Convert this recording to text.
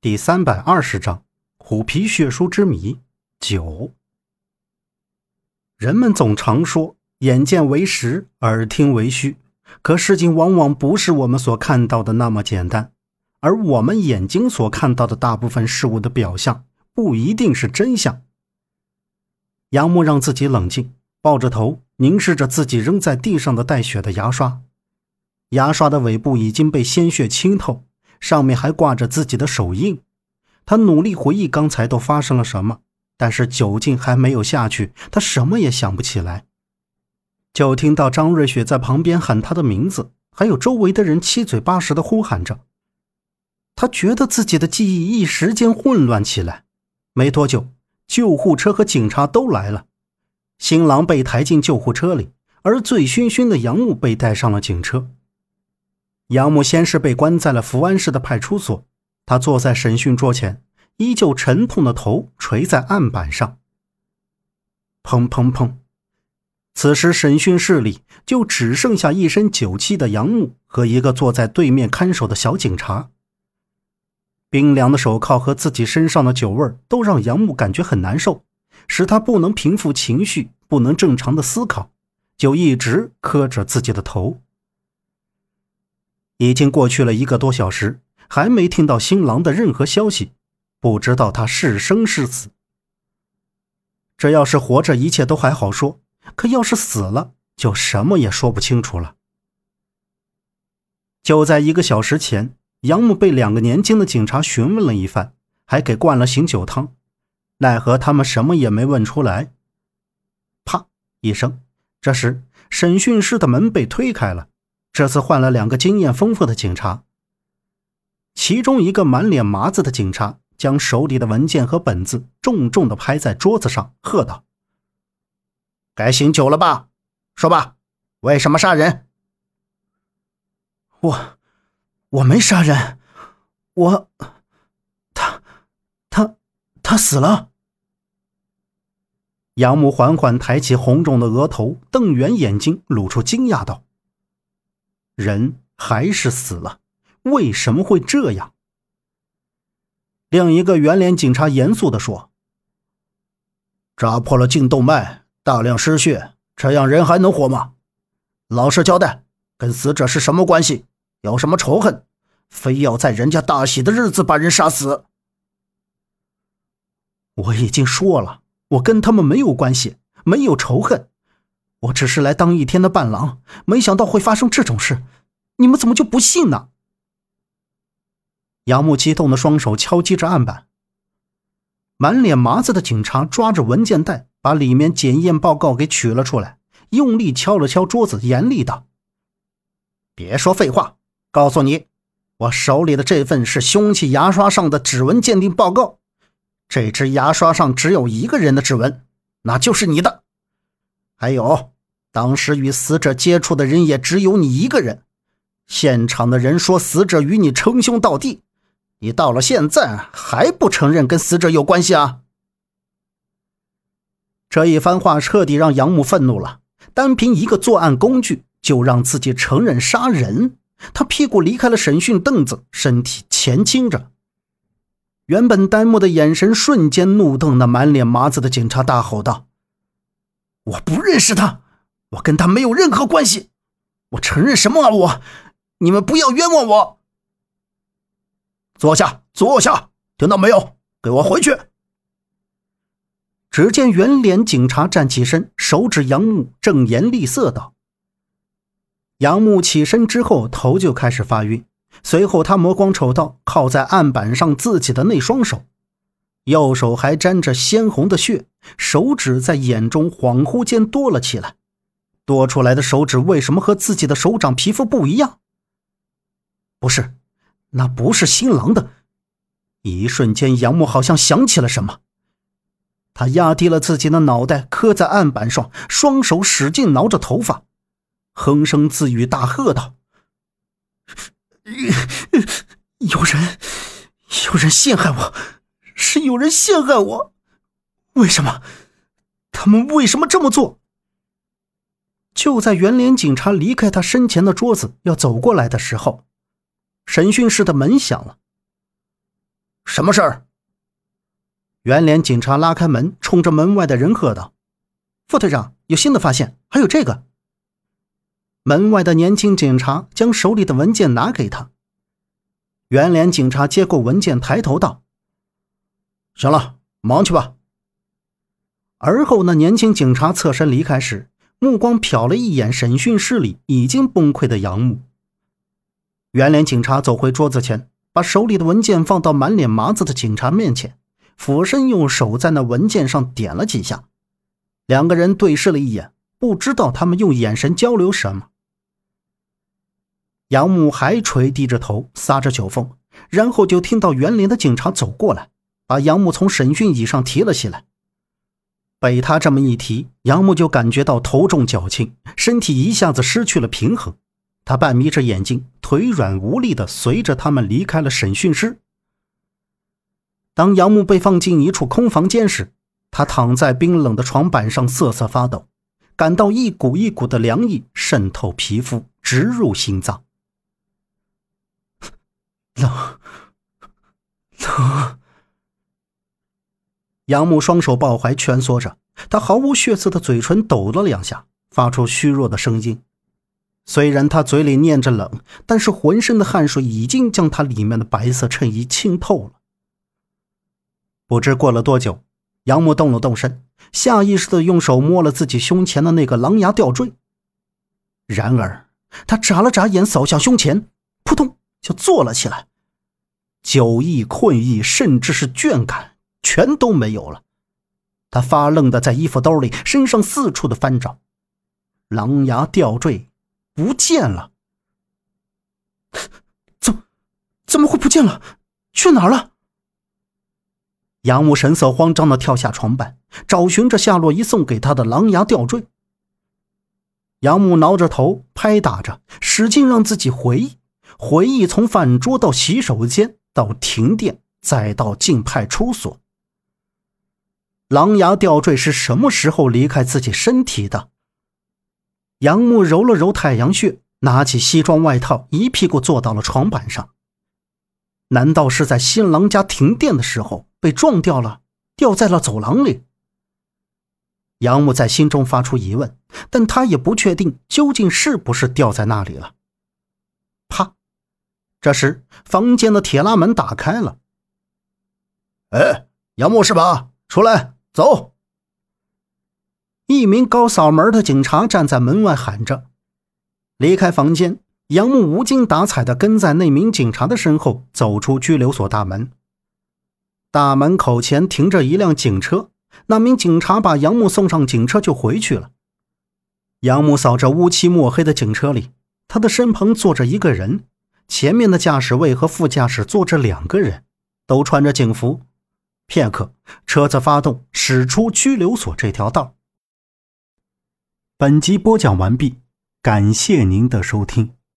第三百二十章虎皮血书之谜九。人们总常说“眼见为实，耳听为虚”，可事情往往不是我们所看到的那么简单。而我们眼睛所看到的大部分事物的表象，不一定是真相。杨木让自己冷静，抱着头，凝视着自己扔在地上的带血的牙刷。牙刷的尾部已经被鲜血浸透。上面还挂着自己的手印，他努力回忆刚才都发生了什么，但是酒劲还没有下去，他什么也想不起来。就听到张瑞雪在旁边喊他的名字，还有周围的人七嘴八舌的呼喊着。他觉得自己的记忆一时间混乱起来。没多久，救护车和警察都来了，新郎被抬进救护车里，而醉醺醺的杨木被带上了警车。杨木先是被关在了福安市的派出所，他坐在审讯桌前，依旧沉痛的头垂在案板上。砰砰砰！此时审讯室里就只剩下一身酒气的杨木和一个坐在对面看守的小警察。冰凉的手铐和自己身上的酒味都让杨木感觉很难受，使他不能平复情绪，不能正常的思考，就一直磕着自己的头。已经过去了一个多小时，还没听到新郎的任何消息，不知道他是生是死。这要是活着，一切都还好说；可要是死了，就什么也说不清楚了。就在一个小时前，杨木被两个年轻的警察询问了一番，还给灌了醒酒汤，奈何他们什么也没问出来。啪一声，这时审讯室的门被推开了。这次换了两个经验丰富的警察，其中一个满脸麻子的警察将手里的文件和本子重重的拍在桌子上，喝道：“该醒酒了吧？说吧，为什么杀人？”“我，我没杀人，我，他，他，他死了。”杨母缓缓抬起红肿的额头，瞪圆眼睛，露出惊讶道。人还是死了，为什么会这样？另一个圆脸警察严肃地说：“扎破了颈动脉，大量失血，这样人还能活吗？老实交代，跟死者是什么关系？有什么仇恨？非要在人家大喜的日子把人杀死？”我已经说了，我跟他们没有关系，没有仇恨。我只是来当一天的伴郎，没想到会发生这种事，你们怎么就不信呢？杨木激动的双手敲击着案板，满脸麻子的警察抓着文件袋，把里面检验报告给取了出来，用力敲了敲桌子，严厉道：“别说废话，告诉你，我手里的这份是凶器牙刷上的指纹鉴定报告，这只牙刷上只有一个人的指纹，那就是你的。”还有，当时与死者接触的人也只有你一个人。现场的人说死者与你称兄道弟，你到了现在还不承认跟死者有关系啊？这一番话彻底让杨木愤怒了。单凭一个作案工具就让自己承认杀人，他屁股离开了审讯凳子，身体前倾着。原本呆木的眼神瞬间怒瞪那满脸麻子的警察，大吼道。我不认识他，我跟他没有任何关系。我承认什么啊？我，你们不要冤枉我。坐下，坐下，听到没有？给我回去。只见圆脸警察站起身，手指杨木，正颜厉色道：“杨木起身之后，头就开始发晕。随后，他磨光丑到，靠在案板上自己的那双手。”右手还沾着鲜红的血，手指在眼中恍惚间多了起来。多出来的手指为什么和自己的手掌皮肤不一样？不是，那不是新郎的。一瞬间，杨木好像想起了什么，他压低了自己的脑袋，磕在案板上，双手使劲挠着头发，哼声自语，大喝道：“ 有人，有人陷害我！”有人陷害我，为什么？他们为什么这么做？就在圆脸警察离开他身前的桌子要走过来的时候，审讯室的门响了。什么事儿？圆脸警察拉开门，冲着门外的人喝道：“副队长，有新的发现，还有这个。”门外的年轻警察将手里的文件拿给他。圆脸警察接过文件，抬头道：“行了，忙去吧。”而后，那年轻警察侧身离开时，目光瞟了一眼审讯室里已经崩溃的杨木。圆脸警察走回桌子前，把手里的文件放到满脸麻子的警察面前，俯身用手在那文件上点了几下。两个人对视了一眼，不知道他们用眼神交流什么。杨木还垂低着头，撒着酒疯，然后就听到圆脸的警察走过来，把杨木从审讯椅上提了起来。被他这么一提，杨木就感觉到头重脚轻，身体一下子失去了平衡。他半眯着眼睛，腿软无力的随着他们离开了审讯室。当杨木被放进一处空房间时，他躺在冰冷的床板上瑟瑟发抖，感到一股一股的凉意渗透皮肤，直入心脏。冷，冷。杨木双手抱怀蜷缩着，他毫无血色的嘴唇抖了两下，发出虚弱的声音。虽然他嘴里念着冷，但是浑身的汗水已经将他里面的白色衬衣浸透了。不知过了多久，杨木动了动身，下意识的用手摸了自己胸前的那个狼牙吊坠。然而，他眨了眨眼，扫向胸前，扑通就坐了起来，酒意、困意，甚至是倦感。全都没有了，他发愣的在衣服兜里、身上四处的翻找，狼牙吊坠不见了。怎怎么会不见了？去哪儿了？杨木神色慌张的跳下床板，找寻着夏洛伊送给他的狼牙吊坠。杨木挠着头，拍打着，使劲让自己回忆，回忆从饭桌到洗手间，到停电，再到进派出所。狼牙吊坠是什么时候离开自己身体的？杨木揉了揉太阳穴，拿起西装外套，一屁股坐到了床板上。难道是在新郎家停电的时候被撞掉了，掉在了走廊里？杨木在心中发出疑问，但他也不确定究竟是不是掉在那里了。啪！这时，房间的铁拉门打开了。哎，杨木是吧？出来！走！一名高扫门的警察站在门外喊着。离开房间，杨木无精打采地跟在那名警察的身后，走出拘留所大门。大门口前停着一辆警车，那名警察把杨木送上警车就回去了。杨木扫着乌漆墨黑的警车里，他的身旁坐着一个人，前面的驾驶位和副驾驶坐着两个人，都穿着警服。片刻，车子发动，驶出拘留所这条道。本集播讲完毕，感谢您的收听。